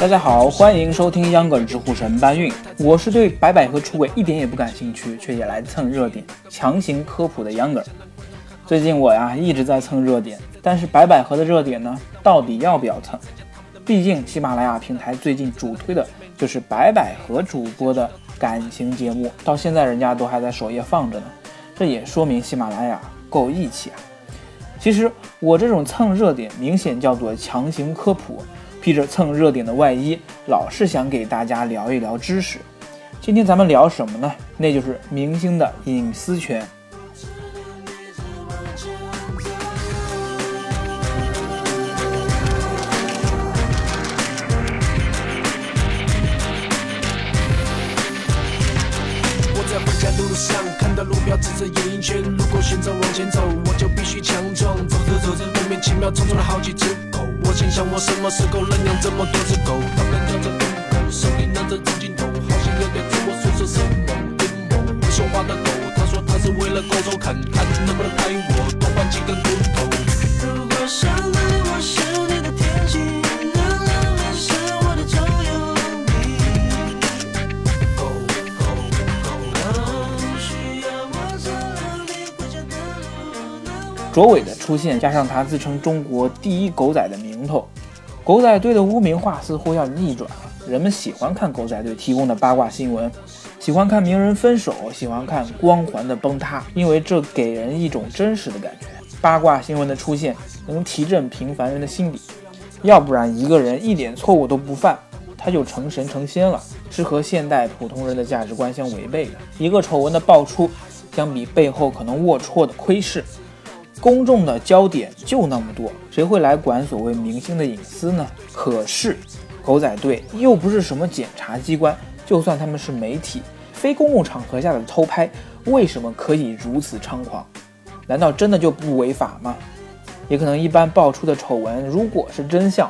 大家好，欢迎收听秧歌儿知乎神搬运。我是对白百合出轨一点也不感兴趣，却也来蹭热点、强行科普的秧歌儿。最近我呀一直在蹭热点，但是白百合的热点呢，到底要不要蹭？毕竟喜马拉雅平台最近主推的就是白百合主播的感情节目，到现在人家都还在首页放着呢，这也说明喜马拉雅够义气啊。其实我这种蹭热点，明显叫做强行科普。披着蹭热点的外衣，老是想给大家聊一聊知识。今天咱们聊什么呢？那就是明星的隐私权。我在回家的路上看到路标指着演艺圈，如果选择往前走，我就必须强壮。走着走着，莫名其妙冲出了好几只狗。我心想，我什么时候能养这么多只狗？他们叼着公狗，手里拿着长镜头，好像要对着我说说什么阴谋。不说话的狗，他说他是为了狗肉看看能不能拍我多换几根骨头。如果相爱我是卓伟的出现，加上他自称中国第一狗仔的名头，狗仔队的污名化似乎要逆转了。人们喜欢看狗仔队提供的八卦新闻，喜欢看名人分手，喜欢看光环的崩塌，因为这给人一种真实的感觉。八卦新闻的出现能提振平凡人的心理，要不然一个人一点错误都不犯，他就成神成仙了，是和现代普通人的价值观相违背的。一个丑闻的爆出，相比背后可能龌龊的窥视，公众的焦点就那么多，谁会来管所谓明星的隐私呢？可是，狗仔队又不是什么检察机关，就算他们是媒体，非公共场合下的偷拍，为什么可以如此猖狂？难道真的就不违法吗？也可能一般爆出的丑闻，如果是真相，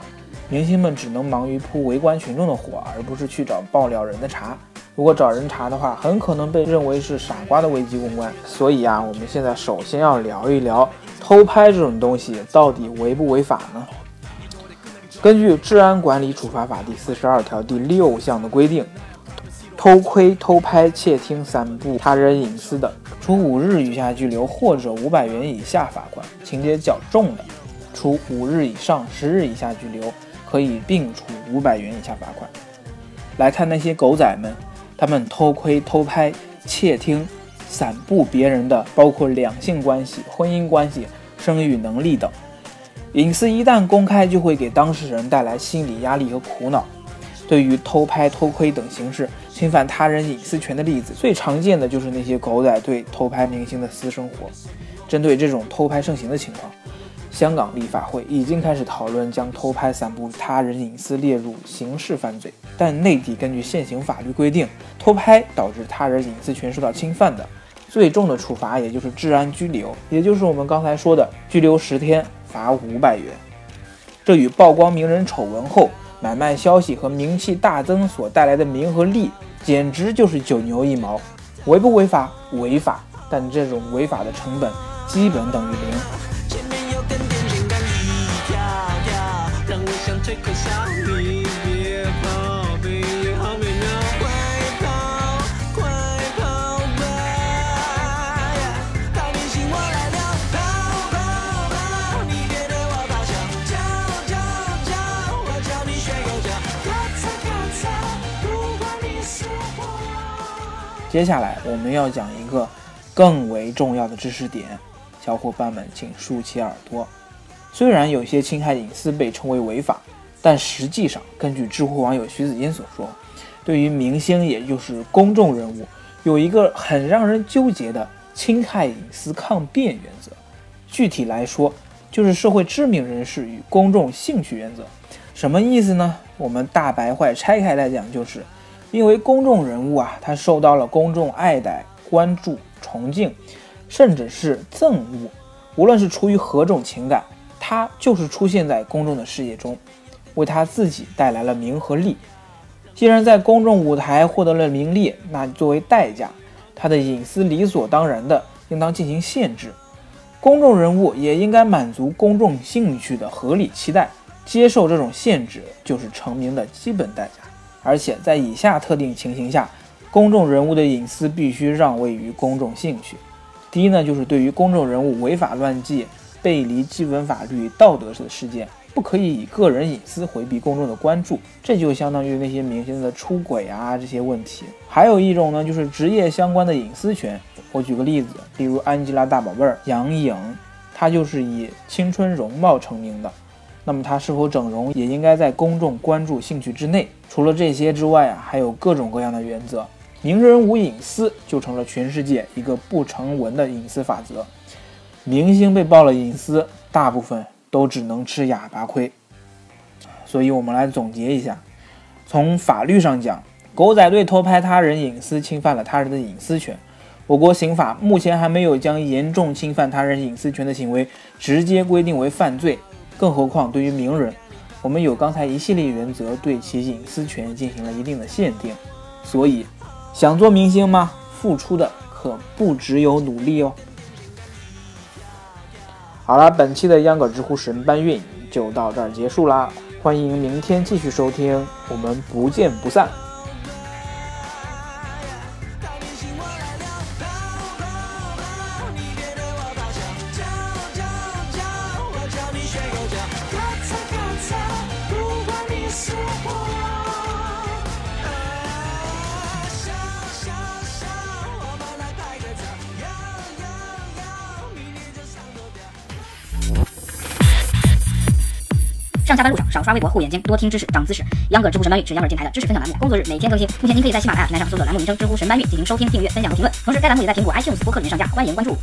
明星们只能忙于扑围观群众的火，而不是去找爆料人的茬。如果找人查的话，很可能被认为是傻瓜的危机公关。所以啊，我们现在首先要聊一聊偷拍这种东西到底违不违法呢？根据《治安管理处罚法》第四十二条第六项的规定，偷窥、偷拍、窃听、散布他人隐私的，处五日以下拘留或者五百元以下罚款；情节较重的，处五日以上十日以下拘留，可以并处五百元以下罚款。来看那些狗仔们。他们偷窥、偷拍、窃听、散布别人的，包括两性关系、婚姻关系、生育能力等隐私，一旦公开，就会给当事人带来心理压力和苦恼。对于偷拍、偷窥等形式侵犯他人隐私权的例子，最常见的就是那些狗仔队偷拍明星的私生活。针对这种偷拍盛行的情况，香港立法会已经开始讨论将偷拍、散布他人隐私列入刑事犯罪，但内地根据现行法律规定，偷拍导致他人隐私权受到侵犯的，最重的处罚也就是治安拘留，也就是我们刚才说的拘留十天，罚五百元。这与曝光名人丑闻后买卖消息和名气大增所带来的名和利，简直就是九牛一毛。违不违法？违法，但这种违法的成本基本等于零。让我想吹口哨。你，接下来我们要讲一个更为重要的知识点，小伙伴们请竖起耳朵。虽然有些侵害隐私被称为违法，但实际上，根据知乎网友徐子欣所说，对于明星也就是公众人物，有一个很让人纠结的侵害隐私抗辩原则。具体来说，就是社会知名人士与公众兴趣原则。什么意思呢？我们大白话拆开来讲，就是因为公众人物啊，他受到了公众爱戴、关注、崇敬，甚至是憎恶，无论是出于何种情感，他就是出现在公众的视野中，为他自己带来了名和利。既然在公众舞台获得了名利，那作为代价，他的隐私理所当然的应当进行限制。公众人物也应该满足公众兴趣的合理期待。接受这种限制就是成名的基本代价，而且在以下特定情形下，公众人物的隐私必须让位于公众兴趣。第一呢，就是对于公众人物违法乱纪、背离基本法律道德的事件，不可以以个人隐私回避公众的关注，这就相当于那些明星的出轨啊这些问题。还有一种呢，就是职业相关的隐私权。我举个例子，比如安吉拉大宝贝儿杨颖，她就是以青春容貌成名的。那么她是否整容也应该在公众关注兴趣之内。除了这些之外啊，还有各种各样的原则。名人无隐私就成了全世界一个不成文的隐私法则。明星被爆了隐私，大部分都只能吃哑巴亏。所以我们来总结一下：从法律上讲，狗仔队偷拍他人隐私，侵犯了他人的隐私权。我国刑法目前还没有将严重侵犯他人隐私权的行为直接规定为犯罪。更何况，对于名人，我们有刚才一系列原则对其隐私权进行了一定的限定。所以，想做明星吗？付出的可不只有努力哦。好了，本期的秧歌知乎神搬运就到这儿结束啦，欢迎明天继续收听，我们不见不散。上下班路上少刷微博护眼睛，多听知识长姿势。秧歌知乎神搬运是秧歌电台的知识分享栏目，工作日每天更新。目前您可以在喜马拉雅平台上搜索栏目名称“知乎神搬运”进行收听、订阅、分享和评论。同时，该栏目也在苹果 iTunes 播客里面上架，欢迎关注。